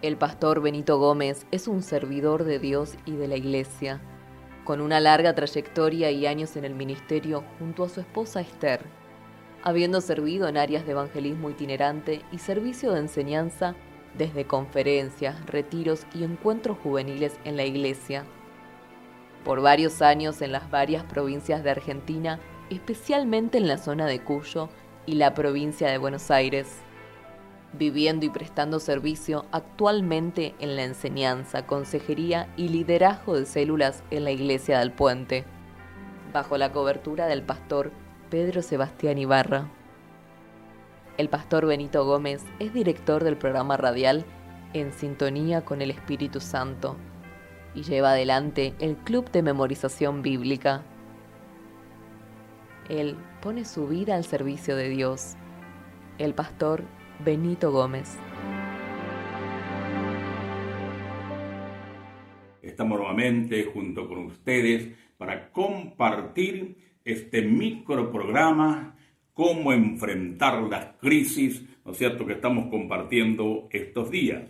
El pastor Benito Gómez es un servidor de Dios y de la Iglesia, con una larga trayectoria y años en el ministerio junto a su esposa Esther, habiendo servido en áreas de evangelismo itinerante y servicio de enseñanza desde conferencias, retiros y encuentros juveniles en la Iglesia. Por varios años en las varias provincias de Argentina, especialmente en la zona de Cuyo y la provincia de Buenos Aires viviendo y prestando servicio actualmente en la enseñanza, consejería y liderazgo de células en la Iglesia del Puente, bajo la cobertura del pastor Pedro Sebastián Ibarra. El pastor Benito Gómez es director del programa radial En Sintonía con el Espíritu Santo y lleva adelante el Club de Memorización Bíblica. Él pone su vida al servicio de Dios. El pastor Benito Gómez. Estamos nuevamente junto con ustedes para compartir este microprograma, cómo enfrentar las crisis, ¿no es cierto?, que estamos compartiendo estos días.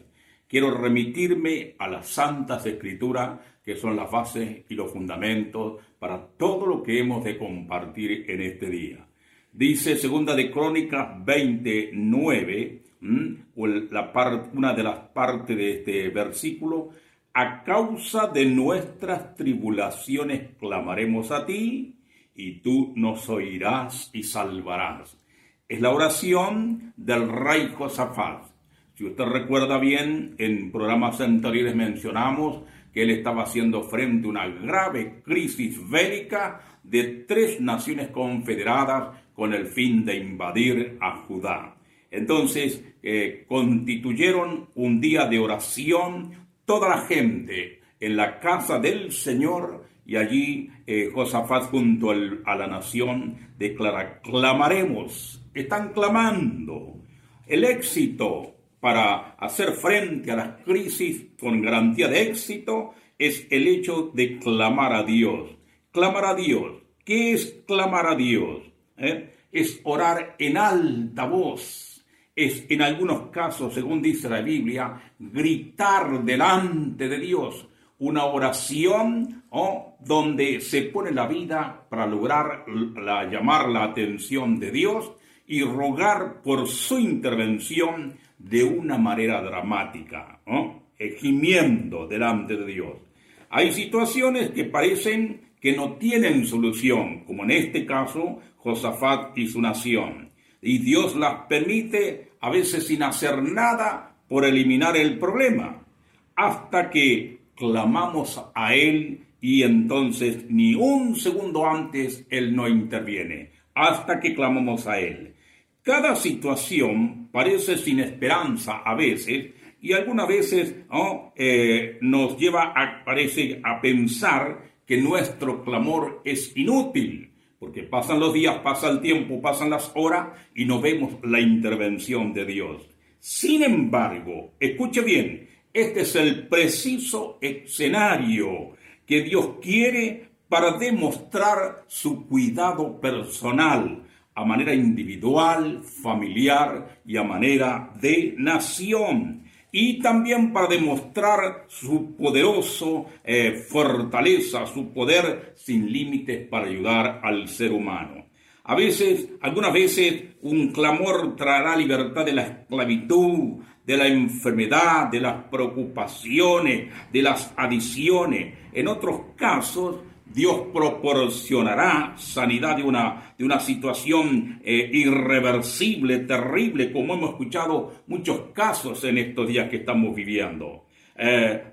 Quiero remitirme a las Santas Escrituras, que son las bases y los fundamentos para todo lo que hemos de compartir en este día. Dice segunda de Crónicas 29, una de las partes de este versículo, a causa de nuestras tribulaciones clamaremos a ti y tú nos oirás y salvarás. Es la oración del rey Josafat. Si usted recuerda bien, en programas anteriores mencionamos que él estaba haciendo frente a una grave crisis bélica de tres naciones confederadas con el fin de invadir a Judá. Entonces eh, constituyeron un día de oración toda la gente en la casa del Señor y allí eh, Josafat junto a la nación declara, clamaremos, están clamando. El éxito para hacer frente a las crisis con garantía de éxito es el hecho de clamar a Dios. Clamar a Dios. ¿Qué es clamar a Dios? ¿Eh? es orar en alta voz, es en algunos casos, según dice la Biblia, gritar delante de Dios, una oración o donde se pone la vida para lograr la, llamar la atención de Dios y rogar por su intervención de una manera dramática, gimiendo delante de Dios. Hay situaciones que parecen que no tienen solución, como en este caso Josafat y su nación. Y Dios las permite a veces sin hacer nada por eliminar el problema, hasta que clamamos a Él y entonces ni un segundo antes Él no interviene, hasta que clamamos a Él. Cada situación parece sin esperanza a veces y algunas veces eh, nos lleva parece, a pensar que nuestro clamor es inútil, porque pasan los días, pasa el tiempo, pasan las horas y no vemos la intervención de Dios. Sin embargo, escuche bien, este es el preciso escenario que Dios quiere para demostrar su cuidado personal a manera individual, familiar y a manera de nación y también para demostrar su poderoso eh, fortaleza, su poder sin límites para ayudar al ser humano. A veces, algunas veces, un clamor traerá libertad de la esclavitud, de la enfermedad, de las preocupaciones, de las adiciones. En otros casos, Dios proporcionará sanidad de una, de una situación eh, irreversible, terrible, como hemos escuchado muchos casos en estos días que estamos viviendo. Eh,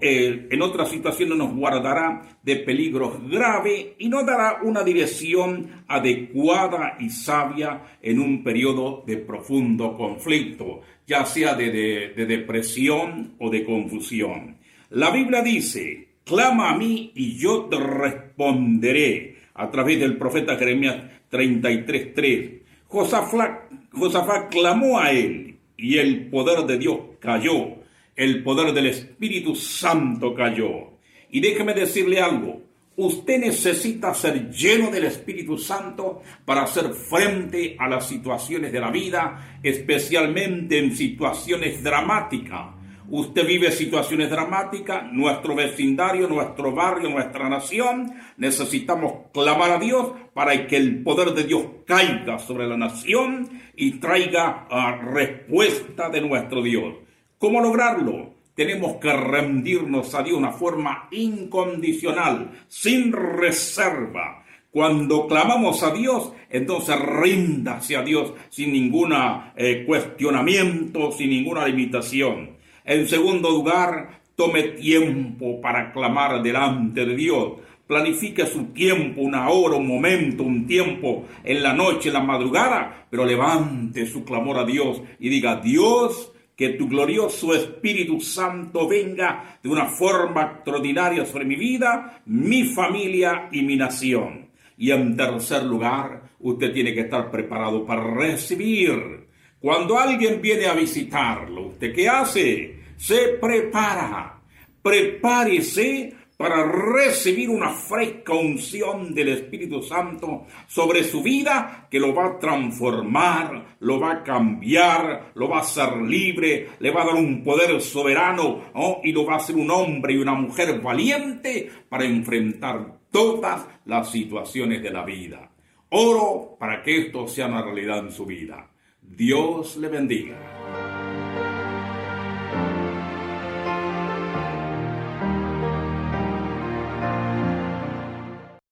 eh, en otras situaciones nos guardará de peligros graves y nos dará una dirección adecuada y sabia en un periodo de profundo conflicto, ya sea de depresión o de confusión. La Biblia dice, clama a mí y yo te responderé. A través del profeta Jeremías 33.3. Josafat, clamó a él y el poder de Dios cayó. El poder del Espíritu Santo cayó. Y déjeme decirle algo. Usted necesita ser lleno del Espíritu Santo para hacer frente a las situaciones de la vida, especialmente en situaciones dramáticas Usted vive situaciones dramáticas, nuestro vecindario, nuestro barrio, nuestra nación. Necesitamos clamar a Dios para que el poder de Dios caiga sobre la nación y traiga ah, respuesta de nuestro Dios. ¿Cómo lograrlo? Tenemos que rendirnos a Dios de una forma incondicional, sin reserva. Cuando clamamos a Dios, entonces ríndase a Dios sin ningún eh, cuestionamiento, sin ninguna limitación. En segundo lugar, tome tiempo para clamar delante de Dios. Planifique su tiempo, una hora, un momento, un tiempo, en la noche, en la madrugada, pero levante su clamor a Dios y diga, Dios, que tu glorioso Espíritu Santo venga de una forma extraordinaria sobre mi vida, mi familia y mi nación. Y en tercer lugar, usted tiene que estar preparado para recibir. Cuando alguien viene a visitarlo, ¿usted qué hace? Se prepara. Prepárese para recibir una fresca unción del Espíritu Santo sobre su vida que lo va a transformar, lo va a cambiar, lo va a hacer libre, le va a dar un poder soberano y lo va a hacer un hombre y una mujer valiente para enfrentar todas las situaciones de la vida. Oro para que esto sea una realidad en su vida. Dios le bendiga.